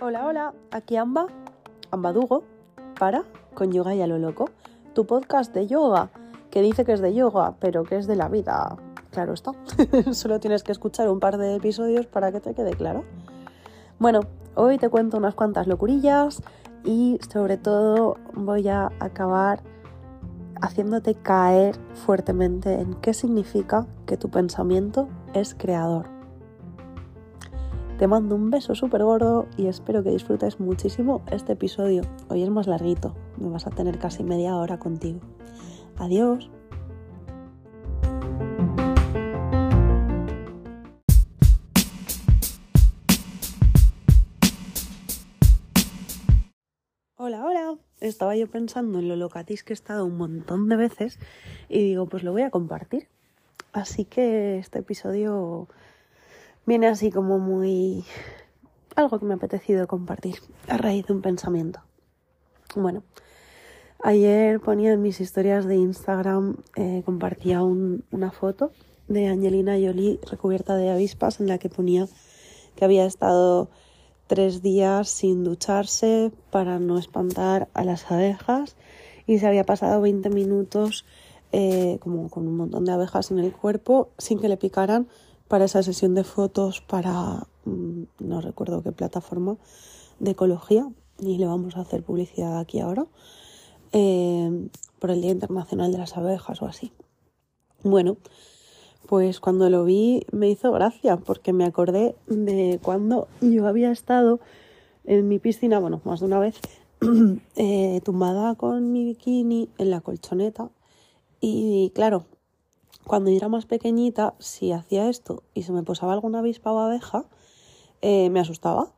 Hola, hola, aquí Amba, Ambadugo, para con yoga y a lo loco, tu podcast de yoga, que dice que es de yoga, pero que es de la vida. Claro está, solo tienes que escuchar un par de episodios para que te quede claro. Bueno, hoy te cuento unas cuantas locurillas y sobre todo voy a acabar haciéndote caer fuertemente en qué significa que tu pensamiento es creador. Te mando un beso súper gordo y espero que disfrutes muchísimo este episodio. Hoy es más larguito, me vas a tener casi media hora contigo. Adiós. Estaba yo pensando en lo locatis que he estado un montón de veces y digo, pues lo voy a compartir. Así que este episodio viene así como muy... algo que me ha apetecido compartir a raíz de un pensamiento. Bueno, ayer ponía en mis historias de Instagram, eh, compartía una foto de Angelina Jolie recubierta de avispas en la que ponía que había estado tres días sin ducharse para no espantar a las abejas y se había pasado 20 minutos eh, como con un montón de abejas en el cuerpo sin que le picaran para esa sesión de fotos para mm, no recuerdo qué plataforma de ecología y le vamos a hacer publicidad aquí ahora eh, por el Día Internacional de las Abejas o así. Bueno, pues cuando lo vi me hizo gracia porque me acordé de cuando yo había estado en mi piscina, bueno, más de una vez, eh, tumbada con mi bikini en la colchoneta. Y claro, cuando yo era más pequeñita, si hacía esto y se me posaba alguna avispa o abeja, eh, me asustaba.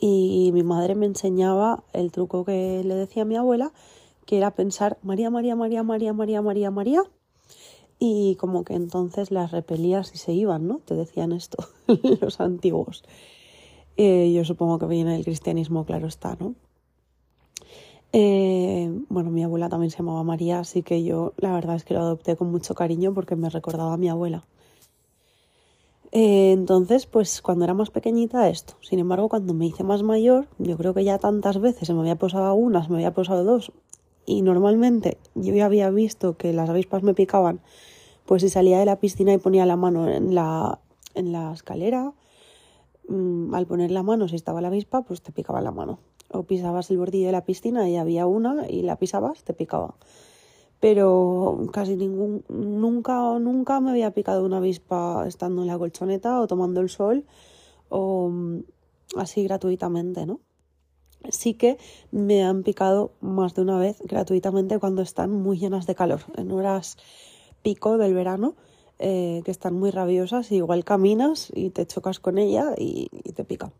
Y mi madre me enseñaba el truco que le decía a mi abuela, que era pensar María, María, María, María, María, María, María, y como que entonces las repelías y se iban, ¿no? Te decían esto los antiguos. Eh, yo supongo que viene del cristianismo, claro está, ¿no? Eh, bueno, mi abuela también se llamaba María, así que yo la verdad es que lo adopté con mucho cariño porque me recordaba a mi abuela. Eh, entonces, pues cuando era más pequeñita esto. Sin embargo, cuando me hice más mayor, yo creo que ya tantas veces se me había posado una, se me había posado dos, y normalmente yo ya había visto que las avispas me picaban pues si salía de la piscina y ponía la mano en la, en la escalera, mm, al poner la mano, si estaba la avispa, pues te picaba la mano. O pisabas el bordillo de la piscina y había una y la pisabas, te picaba. Pero casi ningún, nunca, nunca me había picado una avispa estando en la colchoneta o tomando el sol o mm, así gratuitamente, ¿no? Sí que me han picado más de una vez gratuitamente cuando están muy llenas de calor, en horas pico del verano, eh, que están muy rabiosas, y igual caminas y te chocas con ella y, te pica.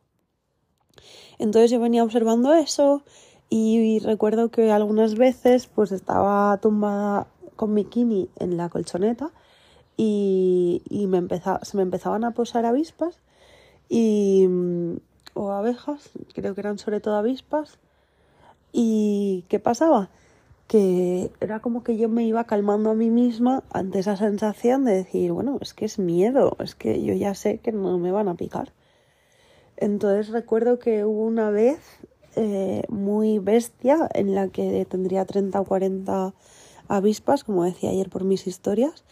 Entonces yo venía observando eso y, recuerdo que algunas veces pues estaba tumbada con bikini en la colchoneta y, se me empezaban a posar avispas y, o abejas, creo que eran sobre todo avispas. ¿Y qué pasaba? que era como que yo me iba calmando a mí misma ante esa sensación de decir, bueno, es que es miedo, es que yo ya sé que no me van a picar. Entonces recuerdo que hubo una vez eh, muy bestia en la que tendría 30 o 40 avispas, como decía ayer por mis historias,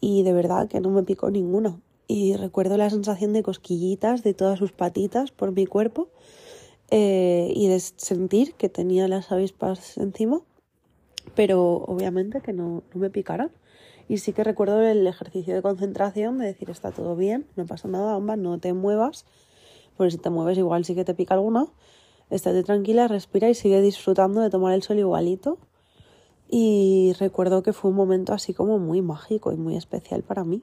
y de verdad que no me picó ninguna. Y recuerdo la sensación de cosquillitas de todas sus patitas por mi cuerpo eh, y de sentir que tenía las avispas encima pero obviamente que no, me picaran. Y sí que recuerdo el ejercicio de concentración de decir está todo bien, no pasa nada, ambas, no te muevas, porque si te mueves igual sí que te pica alguna. Estate tranquila, respira y sigue disfrutando de tomar el sol igualito. Y recuerdo que fue un momento así como muy mágico y muy especial para mí.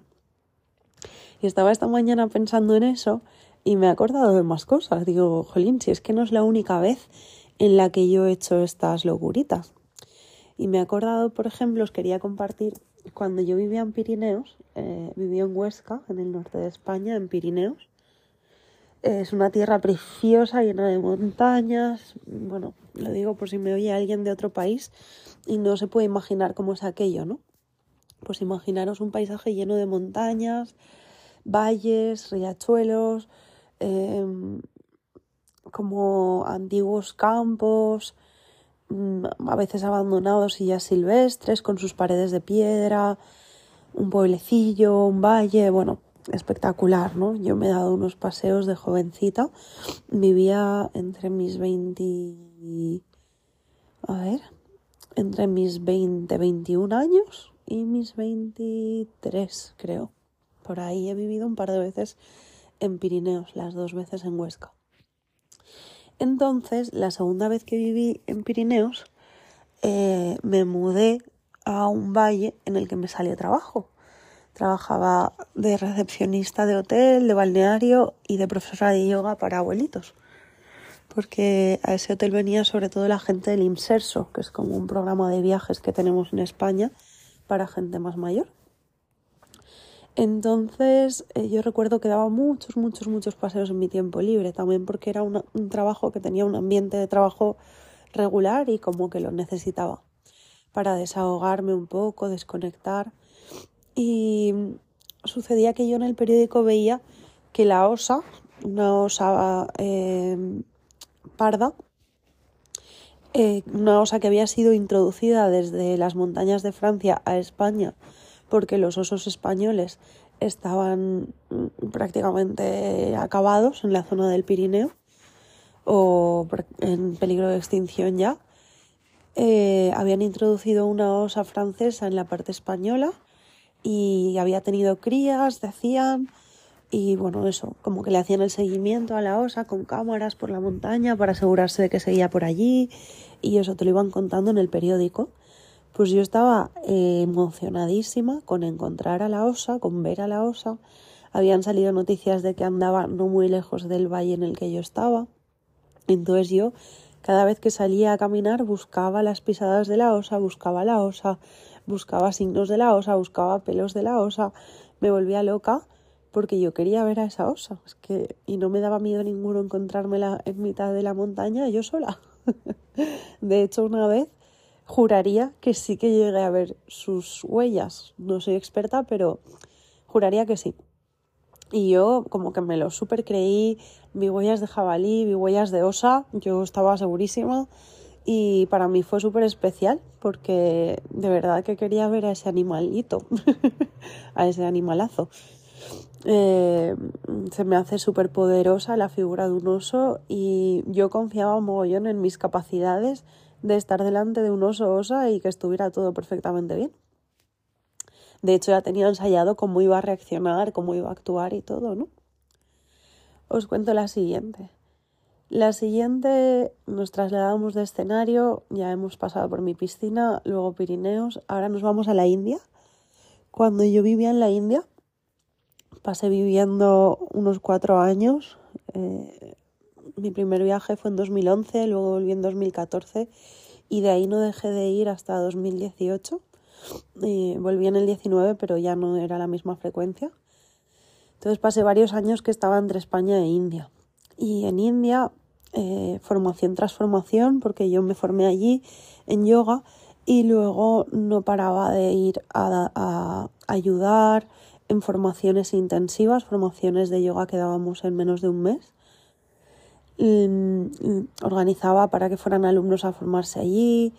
Y estaba esta mañana pensando en eso y me he acordado de más cosas. Digo, jolín, si es que no es la única vez en la que yo he hecho estas locuritas. Y me he acordado, por ejemplo, os quería compartir, cuando yo vivía en Pirineos, eh, vivía en Huesca, en el norte de España, en Pirineos. Es una tierra preciosa, llena de montañas. Bueno, lo digo por si me oye alguien de otro país y no se puede imaginar cómo es aquello, ¿no? Pues imaginaros un paisaje lleno de montañas, valles, riachuelos, em, como antiguos campos, mm, a veces abandonados y ya silvestres, con sus paredes de piedra, un pueblecillo, un valle, bueno, espectacular, ¿no? Yo me he dado unos paseos de jovencita, vivía entre mis 20... A ver, entre mis 20, 21 años y mis 23, creo. Por ahí he vivido un par de veces en Pirineos, las dos veces en Huesca. Entonces, la segunda vez que viví en Pirineos, eh, me mudé a un valle en el que me salió trabajo. Trabajaba de recepcionista de hotel, de balneario y de profesora de yoga para abuelitos. Porque a ese hotel venía sobre todo la gente del IMSERSO, que es como un programa de viajes que tenemos en España para gente más mayor. Entonces eh, yo recuerdo que daba muchos, muchos, muchos paseos en mi tiempo libre, también porque era un trabajo que tenía un ambiente de trabajo regular y como que lo necesitaba para desahogarme un poco, desconectar. Y sucedía que yo en el periódico veía que la osa, una osa em, parda, eh, una osa que había sido introducida desde las montañas de Francia a España, porque los osos españoles estaban mm, prácticamente acabados en la zona del Pirineo o en peligro de extinción ya. Eh, habían introducido una osa francesa en la parte española y había tenido crías, decían, y bueno, eso, como que le hacían el seguimiento a la osa con cámaras por la montaña para asegurarse de que seguía por allí y eso te lo iban contando en el periódico. Pues yo estaba eh, emocionadísima con encontrar a la osa, con ver a la osa. Habían salido noticias de que andaba no muy lejos del valle en el que yo estaba. Entonces yo cada vez que salía a caminar buscaba las pisadas de la osa, buscaba la osa, buscaba signos de la osa, buscaba pelos de la osa, me volvía loca porque yo quería ver a esa osa. Y no me daba miedo ninguno encontrármela en mitad de la montaña yo sola. de hecho, una vez juraría que sí que llegué a ver sus huellas. No soy experta, pero juraría que sí. Y yo como que me lo super creí, vi huellas de jabalí, vi huellas de osa, yo estaba segurísima y para mí fue súper especial porque de verdad que quería ver a ese animalito, a ese animalazo. Eh, se me hace súper poderosa la figura de un oso y yo confiaba mogollón en mis capacidades de estar delante de un oso osa y que estuviera todo perfectamente bien. De hecho ya tenía ensayado cómo iba a reaccionar, cómo iba a actuar y todo, ¿no? Os cuento la siguiente. La siguiente nos trasladamos de escenario, ya hemos pasado por mi piscina, luego Pirineos, ahora nos vamos a la India. Cuando yo vivía en la India, pasé viviendo unos cuatro años. Eh, mi primer viaje fue en 2011, luego volví en 2014 y de ahí no dejé de ir hasta 2018. volví en el 19, pero ya no era la misma frecuencia. Entonces pasé varios años que estaba entre España e India. Y en India, eh, formación tras formación, porque yo me formé allí en yoga y luego no paraba de ir a, ayudar en formaciones intensivas, formaciones de yoga que dábamos en menos de un mes. Organizaba para que fueran alumnos a formarse allí,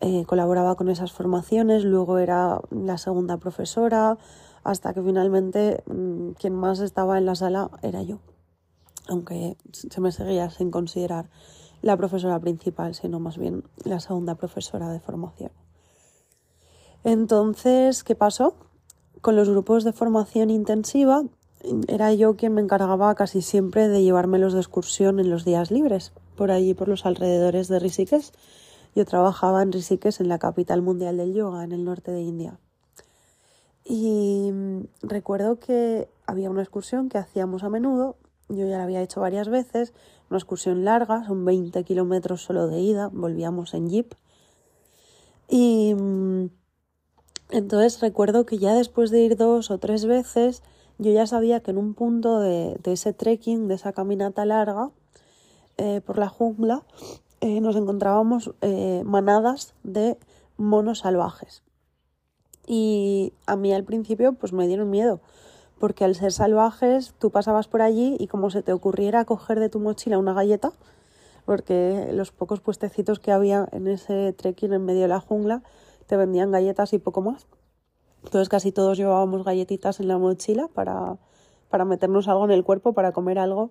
eh, colaboraba con esas formaciones, luego era la segunda profesora, hasta que finalmente mm, quien más estaba en la sala era yo aunque se me seguía sin considerar la profesora principal, sino más bien la segunda profesora de formación. Entonces, ¿qué pasó? Con los grupos de formación intensiva era yo quien me encargaba casi siempre de llevármelos de excursión en los días libres, por allí por los alrededores de Rishikesh. Yo trabajaba en Rishikesh, en la capital mundial del yoga, en el norte de India. Y recuerdo que había una excursión que hacíamos a menudo yo ya la había hecho varias veces, una excursión larga, son 20 kilómetros solo de ida, volvíamos en jeep. Y mm, entonces recuerdo que ya después de ir dos o tres veces, yo ya sabía que en un punto de, ese trekking, de esa caminata larga eh, por la jungla, eh, nos encontrábamos eh, manadas de monos salvajes. Y a mí al principio pues me dieron miedo porque al ser salvajes tú pasabas por allí y como se te ocurriera coger de tu mochila una galleta, porque los pocos puestecitos que había en ese trekking en medio de la jungla te vendían galletas y poco más. Entonces casi todos llevábamos galletitas en la mochila para, para meternos algo en el cuerpo, para comer algo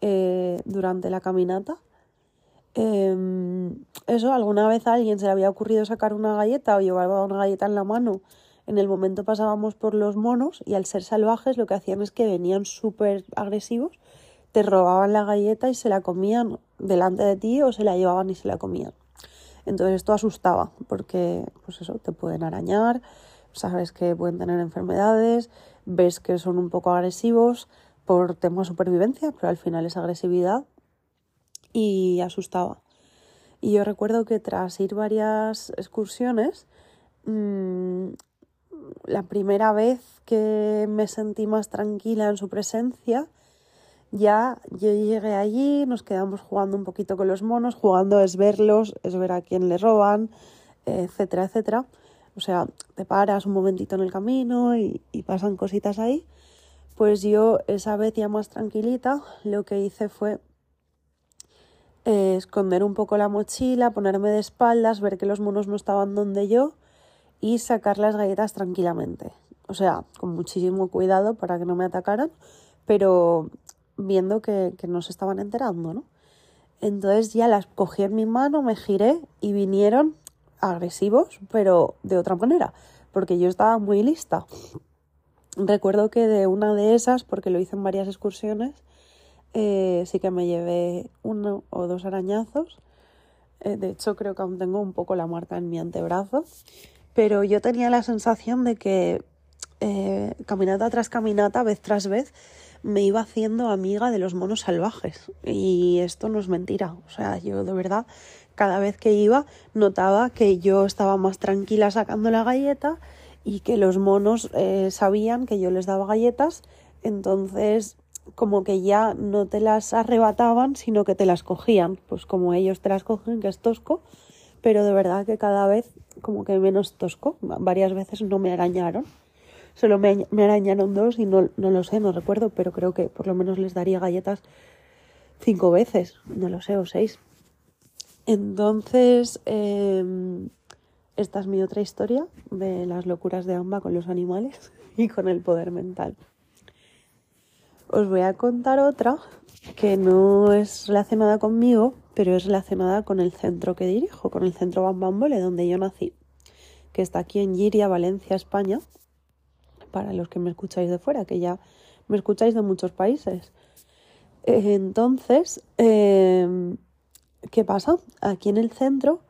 eh, durante la caminata. Em, eso, alguna vez a alguien se le había ocurrido sacar una galleta o llevaba una galleta en la mano. En el momento pasábamos por los monos y al ser salvajes lo que hacían es que venían súper agresivos, te robaban la galleta y se la comían delante de ti o se la llevaban y se la comían. Entonces esto asustaba porque, pues eso, te pueden arañar, sabes que pueden tener enfermedades, ves que son un poco agresivos por tema de supervivencia, pero al final es agresividad y asustaba. Y yo recuerdo que tras ir varias excursiones, mmm, la primera vez que me sentí más tranquila en su presencia, ya yo llegué allí, nos quedamos jugando un poquito con los monos, jugando es verlos, es ver a quién le roban, etcétera, etcétera. O sea, te paras un momentito en el camino y, pasan cositas ahí. Pues yo esa vez ya más tranquilita, lo que hice fue eh, esconder un poco la mochila, ponerme de espaldas, ver que los monos no estaban donde yo y sacar las galletas tranquilamente. O sea, con muchísimo cuidado para que no me atacaran, pero viendo que, que no se estaban enterando, ¿no? Entonces ya las cogí en mi mano, me giré y vinieron agresivos, pero de otra manera, porque yo estaba muy lista. Recuerdo que de una de esas, porque lo hice en varias excursiones, eh, sí que me llevé uno o dos arañazos. Eh, de hecho, creo que aún tengo un poco la marca en mi antebrazo. Pero yo tenía la sensación de que eh, caminata tras caminata, vez tras vez, me iba haciendo amiga de los monos salvajes. Y esto no es mentira. O sea, yo de verdad cada vez que iba notaba que yo estaba más tranquila sacando la galleta y que los monos eh, sabían que yo les daba galletas, entonces como que ya no te las arrebataban, sino que te las cogían, pues como ellos te las cogen, que es tosco, pero de verdad que cada vez como que menos tosco, varias veces no me arañaron, solo me, arañaron dos y no, no lo sé, no recuerdo, pero creo que por lo menos les daría galletas cinco veces, no lo sé, o seis. Entonces, em, esta es mi otra historia de las locuras de Amba con los animales y con el poder mental. Os voy a contar otra que no es relacionada conmigo, pero es relacionada con el centro que dirijo, con el centro Bambambole, donde yo nací, que está aquí en Giria, Valencia, España, para los que me escucháis de fuera, que ya me escucháis de muchos países. Entonces, em, ¿Qué pasa? Aquí en el centro,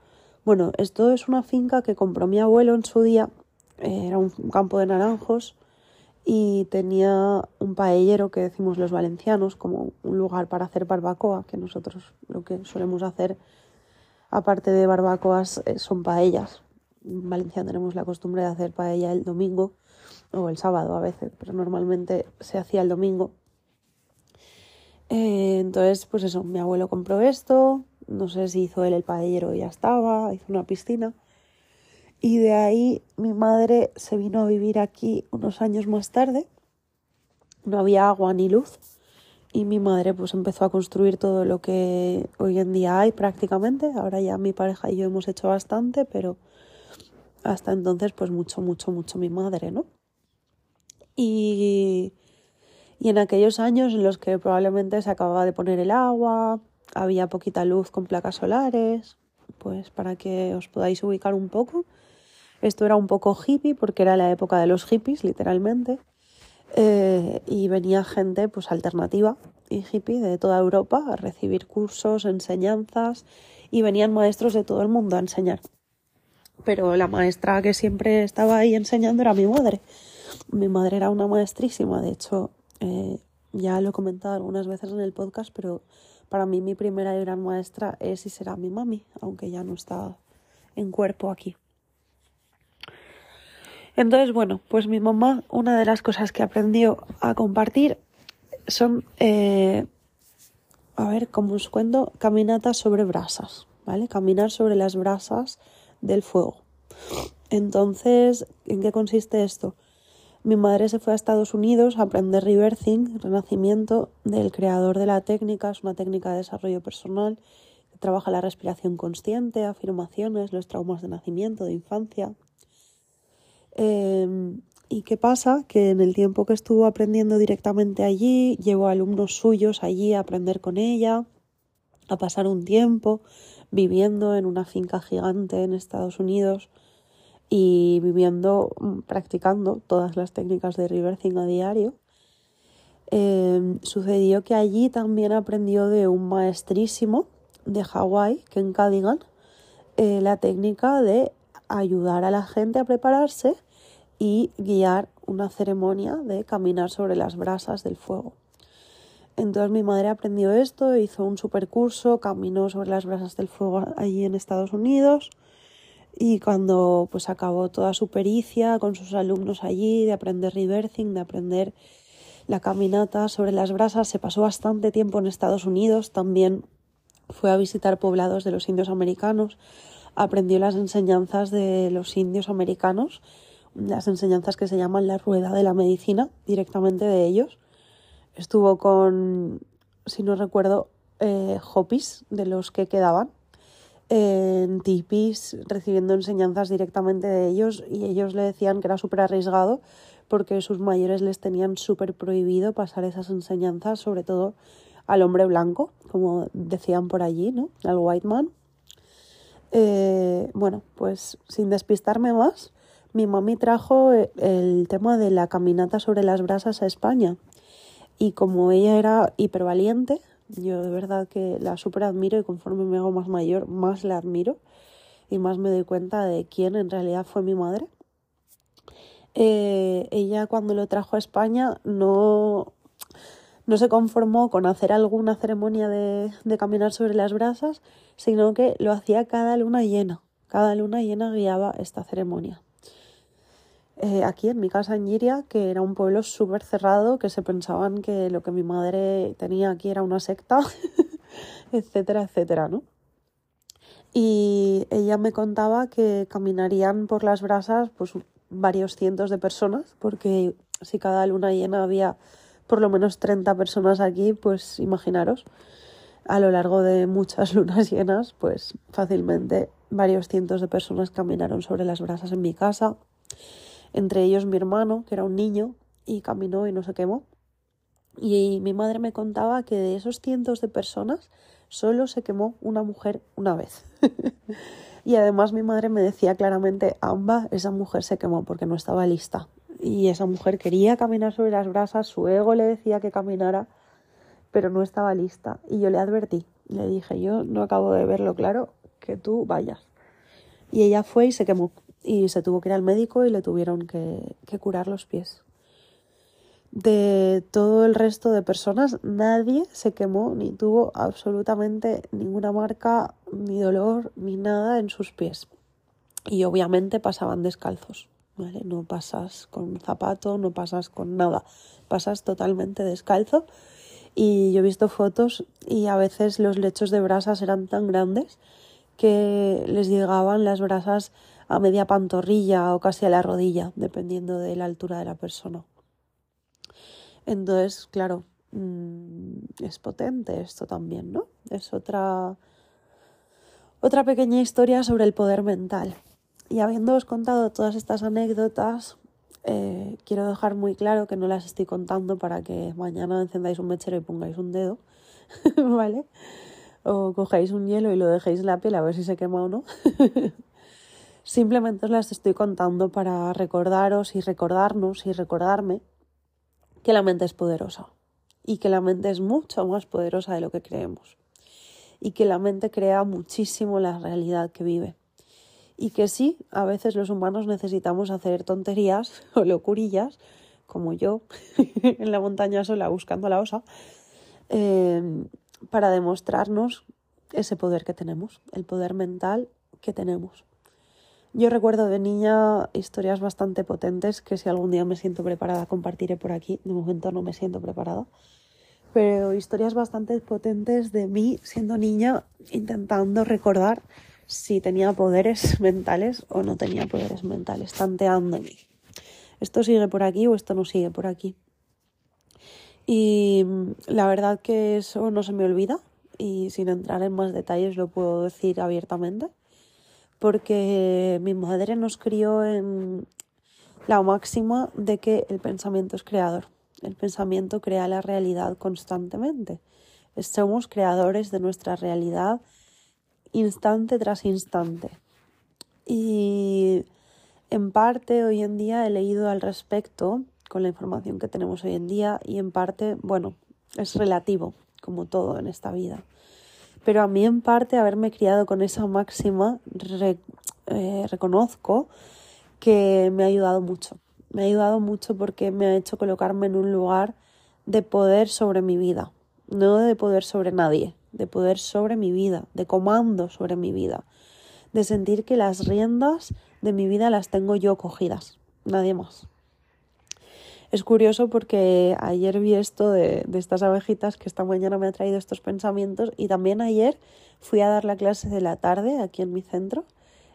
bueno, esto es una finca que compró mi abuelo en su día, era un campo de naranjos y tenía un paellero que decimos los valencianos como un lugar para hacer barbacoa, que nosotros lo que solemos hacer aparte de barbacoas eh, son paellas. En Valencia tenemos la costumbre de hacer paella el domingo o el sábado a veces, pero normalmente se hacía el domingo. Eh, entonces, pues eso, mi abuelo compró esto, no sé si hizo él el paellero y ya estaba, hizo una piscina. Y de ahí mi madre se vino a vivir aquí unos años más tarde. No había agua ni luz. Y mi madre pues empezó a construir todo lo que hoy en día hay prácticamente. Ahora ya mi pareja y yo hemos hecho bastante, pero hasta entonces pues mucho, mucho, mucho mi madre, ¿no? Y, y en aquellos años en los que probablemente se acababa de poner el agua, había poquita luz con placas solares, pues para que os podáis ubicar un poco. Esto era un poco hippie porque era la época de los hippies, literalmente. Eh, y venía gente pues alternativa y hippie de toda Europa a recibir cursos, enseñanzas y venían maestros de todo el mundo a enseñar. Pero la maestra que siempre estaba ahí enseñando era mi madre. Mi madre era una maestrísima, de hecho, eh, ya lo he comentado algunas veces en el podcast, pero para mí mi primera y gran maestra es y será mi mami, aunque ya no está en cuerpo aquí. Entonces, bueno, pues mi mamá, una de las cosas que aprendió a compartir son, eh, a ver, como os cuento, caminatas sobre brasas, ¿vale? Caminar sobre las brasas del fuego. Entonces, ¿en qué consiste esto? Mi madre se fue a Estados Unidos a aprender rebirthing, renacimiento, del creador de la técnica, es una técnica de desarrollo personal que trabaja la respiración consciente, afirmaciones, los traumas de nacimiento, de infancia. Em, ¿Y qué pasa? Que en el tiempo que estuvo aprendiendo directamente allí, llevó alumnos suyos allí a aprender con ella, a pasar un tiempo viviendo en una finca gigante en Estados Unidos y viviendo, mm, practicando todas las técnicas de reversing a diario. Em, sucedió que allí también aprendió de un maestrísimo de Hawái, Ken Cadigan, eh, la técnica de ayudar a la gente a prepararse y guiar una ceremonia de caminar sobre las brasas del fuego. Entonces mi madre aprendió esto, hizo un super curso, caminó sobre las brasas del fuego allí en Estados Unidos y cuando pues acabó toda su pericia con sus alumnos allí de aprender reversing, de aprender la caminata sobre las brasas, se pasó bastante tiempo en Estados Unidos, también fue a visitar poblados de los indios americanos, aprendió las enseñanzas de los indios americanos las enseñanzas que se llaman la rueda de la medicina, directamente de ellos. Estuvo con, si no recuerdo, eh, hopis de los que quedaban, en tipis, recibiendo enseñanzas directamente de ellos y ellos le decían que era súper arriesgado porque sus mayores les tenían súper prohibido pasar esas enseñanzas, sobre todo al hombre blanco, como decían por allí, ¿no? Al white man. Eh, bueno, pues sin despistarme más, mi mami trajo eh, el tema de la caminata sobre las brasas a España. Y como ella era hipervaliente, yo de verdad que la súper admiro y conforme me hago más mayor, más la admiro y más me doy cuenta de quién en realidad fue mi madre. Eh, ella cuando lo trajo a España no, no se conformó con hacer alguna ceremonia de, de caminar sobre las brasas, sino que lo hacía cada luna llena. Cada luna llena guiaba esta ceremonia. Eh, aquí en mi casa en Giria, que era un pueblo súper cerrado, que se pensaban que lo que mi madre tenía aquí era una secta, etcétera, etcétera, ¿no? Y ella me contaba que caminarían por las brasas pues varios cientos de personas, porque si cada luna llena había por lo menos 30 personas aquí, pues imaginaros, a lo largo de muchas lunas llenas, pues fácilmente varios cientos de personas caminaron sobre las brasas en mi casa entre ellos mi hermano, que era un niño, y caminó y no se quemó. Y mi madre me contaba que de esos cientos de personas solo se quemó una mujer una vez. y además mi madre me decía claramente, Amba, esa mujer se quemó porque no estaba lista. Y esa mujer quería caminar sobre las brasas, su ego le decía que caminara, pero no estaba lista. Y yo le advertí, le dije, yo no acabo de verlo claro, que tú vayas. Y ella fue y se quemó y se tuvo que ir al médico y le tuvieron que, curar los pies. De todo el resto de personas, nadie se quemó ni tuvo absolutamente ninguna marca, ni dolor, ni nada en sus pies. Y obviamente pasaban descalzos, ¿vale? No pasas con zapato, no pasas con nada, pasas totalmente descalzo. Y yo he visto fotos y a veces los lechos de brasas eran tan grandes que les llegaban las brasas a media pantorrilla o casi a la rodilla, dependiendo de la altura de la persona. Entonces, claro, mm, es potente esto también, ¿no? Es otra, otra pequeña historia sobre el poder mental. Y habiéndoos contado todas estas anécdotas, eh, quiero dejar muy claro que no las estoy contando para que mañana encendáis un mechero y pongáis un dedo, ¿vale? O cojáis un hielo y lo dejéis en la piel a ver si se quema o no. Simplemente os las estoy contando para recordaros y recordarnos y recordarme que la mente es poderosa y que la mente es mucho más poderosa de lo que creemos y que la mente crea muchísimo la realidad que vive y que sí, a veces los humanos necesitamos hacer tonterías o locurillas, como yo en la montaña sola buscando la osa, eh, para demostrarnos ese poder que tenemos, el poder mental que tenemos. Yo recuerdo de niña historias bastante potentes que si algún día me siento preparada compartiré por aquí. De momento no me siento preparada. Pero historias bastante potentes de mí siendo niña intentando recordar si tenía poderes mentales o no tenía poderes mentales, tanteándome. esto sigue por aquí o esto no sigue por aquí. Y la verdad que eso no se me olvida y sin entrar en más detalles lo puedo decir abiertamente porque mi madre nos crió en la máxima de que el pensamiento es creador. El pensamiento crea la realidad constantemente. Somos creadores de nuestra realidad instante tras instante. Y en parte hoy en día he leído al respecto con la información que tenemos hoy en día y en parte, bueno, es relativo, como todo en esta vida. Pero a mí en parte haberme criado con esa máxima, eh, reconozco que me ha ayudado mucho. Me ha ayudado mucho porque me ha hecho colocarme en un lugar de poder sobre mi vida, no de poder sobre nadie, de poder sobre mi vida, de comando sobre mi vida, de sentir que las riendas de mi vida las tengo yo cogidas, nadie más. Es curioso porque ayer vi esto de, estas abejitas que esta mañana me ha traído estos pensamientos y también ayer fui a dar la clase de la tarde aquí en mi centro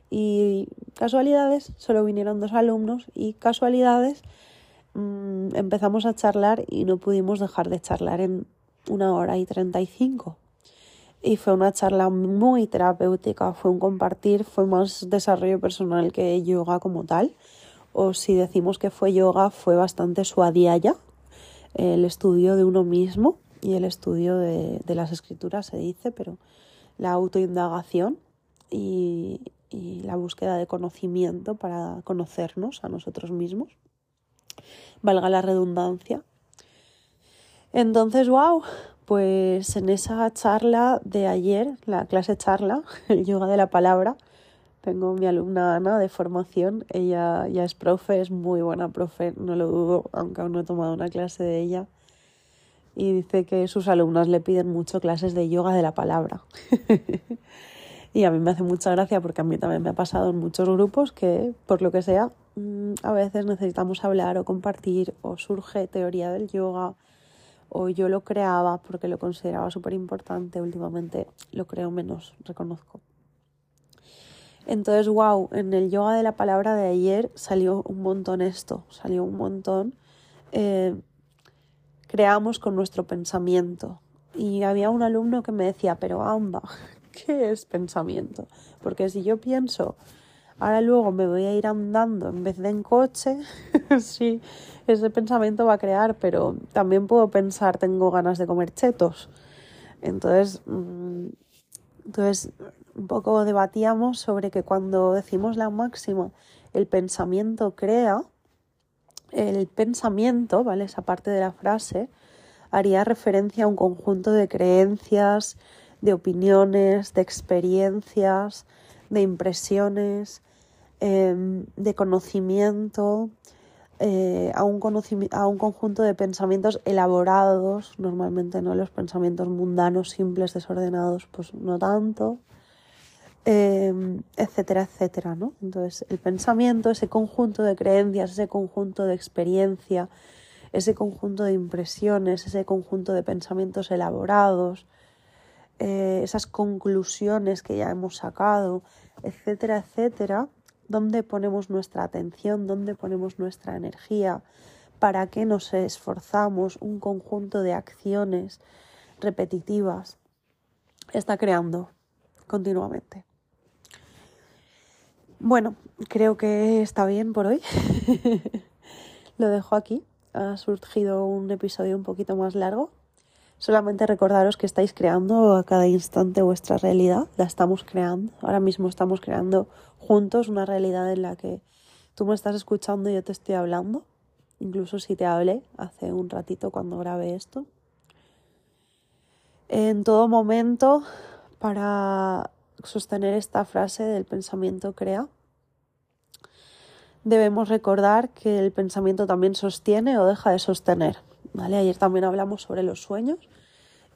y casualidades, solo vinieron dos alumnos y casualidades mm, empezamos a charlar y no pudimos dejar de charlar en una hora y treinta y cinco. Y fue una charla muy terapéutica, fue un compartir, fue más desarrollo personal que yoga como tal o si decimos que fue yoga, fue bastante suadiaya, el estudio de uno mismo y el estudio de, las escrituras se dice, pero la autoindagación y, y la búsqueda de conocimiento para conocernos a nosotros mismos, valga la redundancia. Entonces, wow, pues en esa charla de ayer, la clase charla, el yoga de la palabra, tengo mi alumna Ana de formación, ella ya es profe, es muy buena profe, no lo dudo, aunque aún no he tomado una clase de ella. Y dice que sus alumnas le piden mucho clases de yoga de la palabra. y a mí me hace mucha gracia porque a mí también me ha pasado en muchos grupos que, por lo que sea, mm, a veces necesitamos hablar o compartir o surge teoría del yoga o yo lo creaba porque lo consideraba súper importante, últimamente lo creo menos, reconozco. Entonces, wow, en el yoga de la palabra de ayer salió un montón esto, salió un montón. Eh, creamos con nuestro pensamiento. Y había un alumno que me decía, pero anda, ¿qué es pensamiento? Porque si yo pienso, ahora luego me voy a ir andando en vez de en coche, sí, ese pensamiento va a crear, pero también puedo pensar, tengo ganas de comer chetos. Entonces, mm, entonces un poco debatíamos sobre que cuando decimos la máxima, el pensamiento crea, el pensamiento, ¿vale? Esa parte de la frase haría referencia a un conjunto de creencias, de opiniones, de experiencias, de impresiones, em, de conocimiento, eh, a, un a un conjunto de pensamientos elaborados, normalmente no los pensamientos mundanos, simples, desordenados, pues no tanto, Em, etcétera, etcétera, ¿no? Entonces, el pensamiento, ese conjunto de creencias, ese conjunto de experiencia, ese conjunto de impresiones, ese conjunto de pensamientos elaborados, eh, esas conclusiones que ya hemos sacado, etcétera, etcétera, dónde ponemos nuestra atención, dónde ponemos nuestra energía, para qué nos esforzamos, un conjunto de acciones repetitivas, está creando continuamente. Bueno, creo que está bien por hoy. Lo dejo aquí. Ha surgido un episodio un poquito más largo. Solamente recordaros que estáis creando a cada instante vuestra realidad. La estamos creando. Ahora mismo estamos creando juntos una realidad en la que tú me estás escuchando y yo te estoy hablando. Incluso si te hablé hace un ratito cuando grabé esto. En todo momento, para sostener esta frase del pensamiento crea, debemos recordar que el pensamiento también sostiene o deja de sostener. ¿vale? Ayer también hablamos sobre los sueños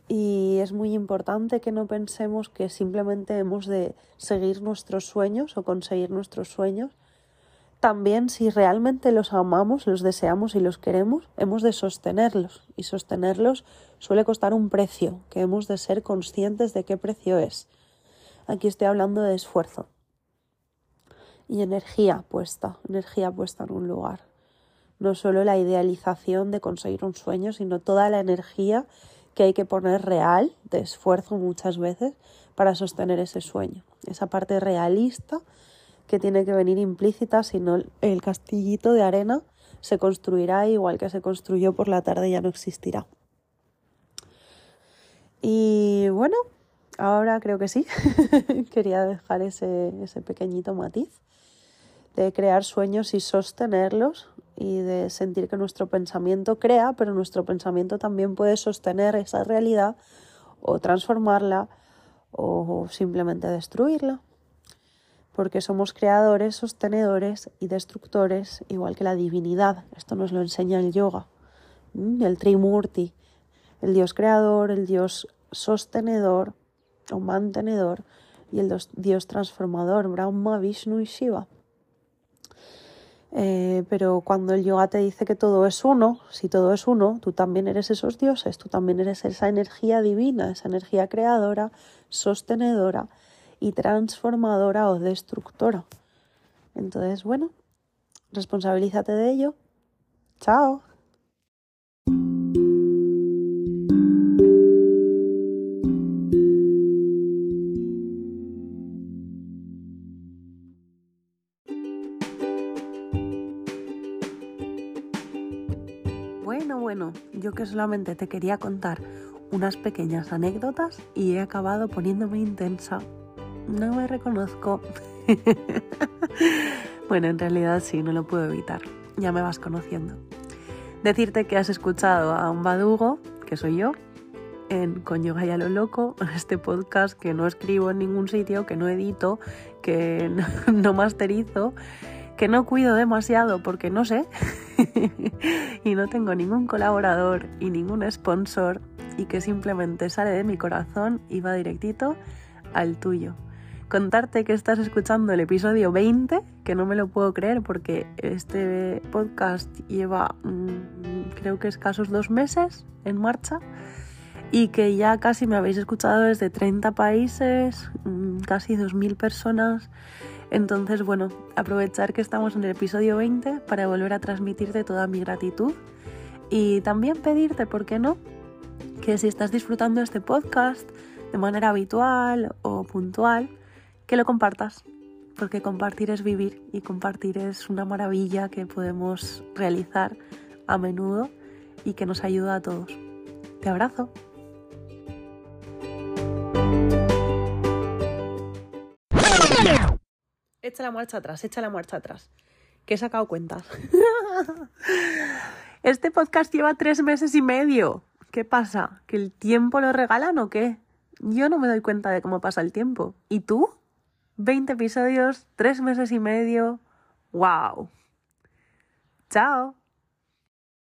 y es muy importante que no pensemos que simplemente hemos de seguir nuestros sueños o conseguir nuestros sueños. También si realmente los amamos, los deseamos y los queremos, hemos de sostenerlos. Y sostenerlos suele costar un precio, que hemos de ser conscientes de qué precio es. Aquí estoy hablando de esfuerzo y energía puesta, energía puesta en un lugar. no solo la idealización de conseguir un sueño, sino toda la energía que hay que poner real, de esfuerzo muchas veces, para sostener ese sueño. Esa parte realista que tiene que venir implícita, si no el castillito de arena se construirá igual que se construyó por la tarde ya no existirá. Y bueno, ahora creo que sí. Quería dejar ese, ese pequeñito matiz de crear sueños y sostenerlos y de sentir que nuestro pensamiento crea, pero nuestro pensamiento también puede sostener esa realidad o transformarla o simplemente destruirla. Porque somos creadores, sostenedores y destructores, igual que la divinidad. Esto nos lo enseña el yoga, el Trimurti, el dios creador, el dios sostenedor o mantenedor y el dios transformador, Brahma, Vishnu y Shiva. Eh, pero cuando el yoga te dice que todo es uno, si todo es uno, tú también eres esos dioses, tú también eres esa energía divina, esa energía creadora, sostenedora y transformadora o destructora. Entonces, bueno, responsabilízate de ello. Chao. Bueno, bueno, yo que solamente te quería contar unas pequeñas anécdotas y he acabado poniéndome intensa. No me reconozco. bueno, en realidad sí, no lo puedo evitar. Ya me vas conociendo. Decirte que has escuchado a un badugo, que soy yo, en Coño Gaya lo Loco, este podcast que no escribo en ningún sitio, que no edito, que no masterizo que no cuido demasiado porque no sé y no tengo ningún colaborador y ningún sponsor y que simplemente sale de mi corazón y va directito al tuyo. Contarte que estás escuchando el episodio 20, que no me lo puedo creer porque este podcast lleva mm, creo que escasos dos meses en marcha y que ya casi me habéis escuchado desde 30 países, mm, casi 2.000 personas entonces, bueno, aprovechar que estamos en el episodio 20 para volver a transmitirte toda mi gratitud y también pedirte, ¿por qué no? Que si estás disfrutando este podcast de manera habitual o puntual, que lo compartas, porque compartir es vivir y compartir es una maravilla que podemos realizar a menudo y que nos ayuda a todos. Te abrazo. Echa la marcha atrás, echa la marcha atrás. Que he sacado cuentas. este podcast lleva tres meses y medio. ¿Qué pasa? ¿Que el tiempo lo regalan o qué? Yo no me doy cuenta de cómo pasa el tiempo. ¿Y tú? 20 episodios, tres meses y medio. ¡Wow! ¡Chao!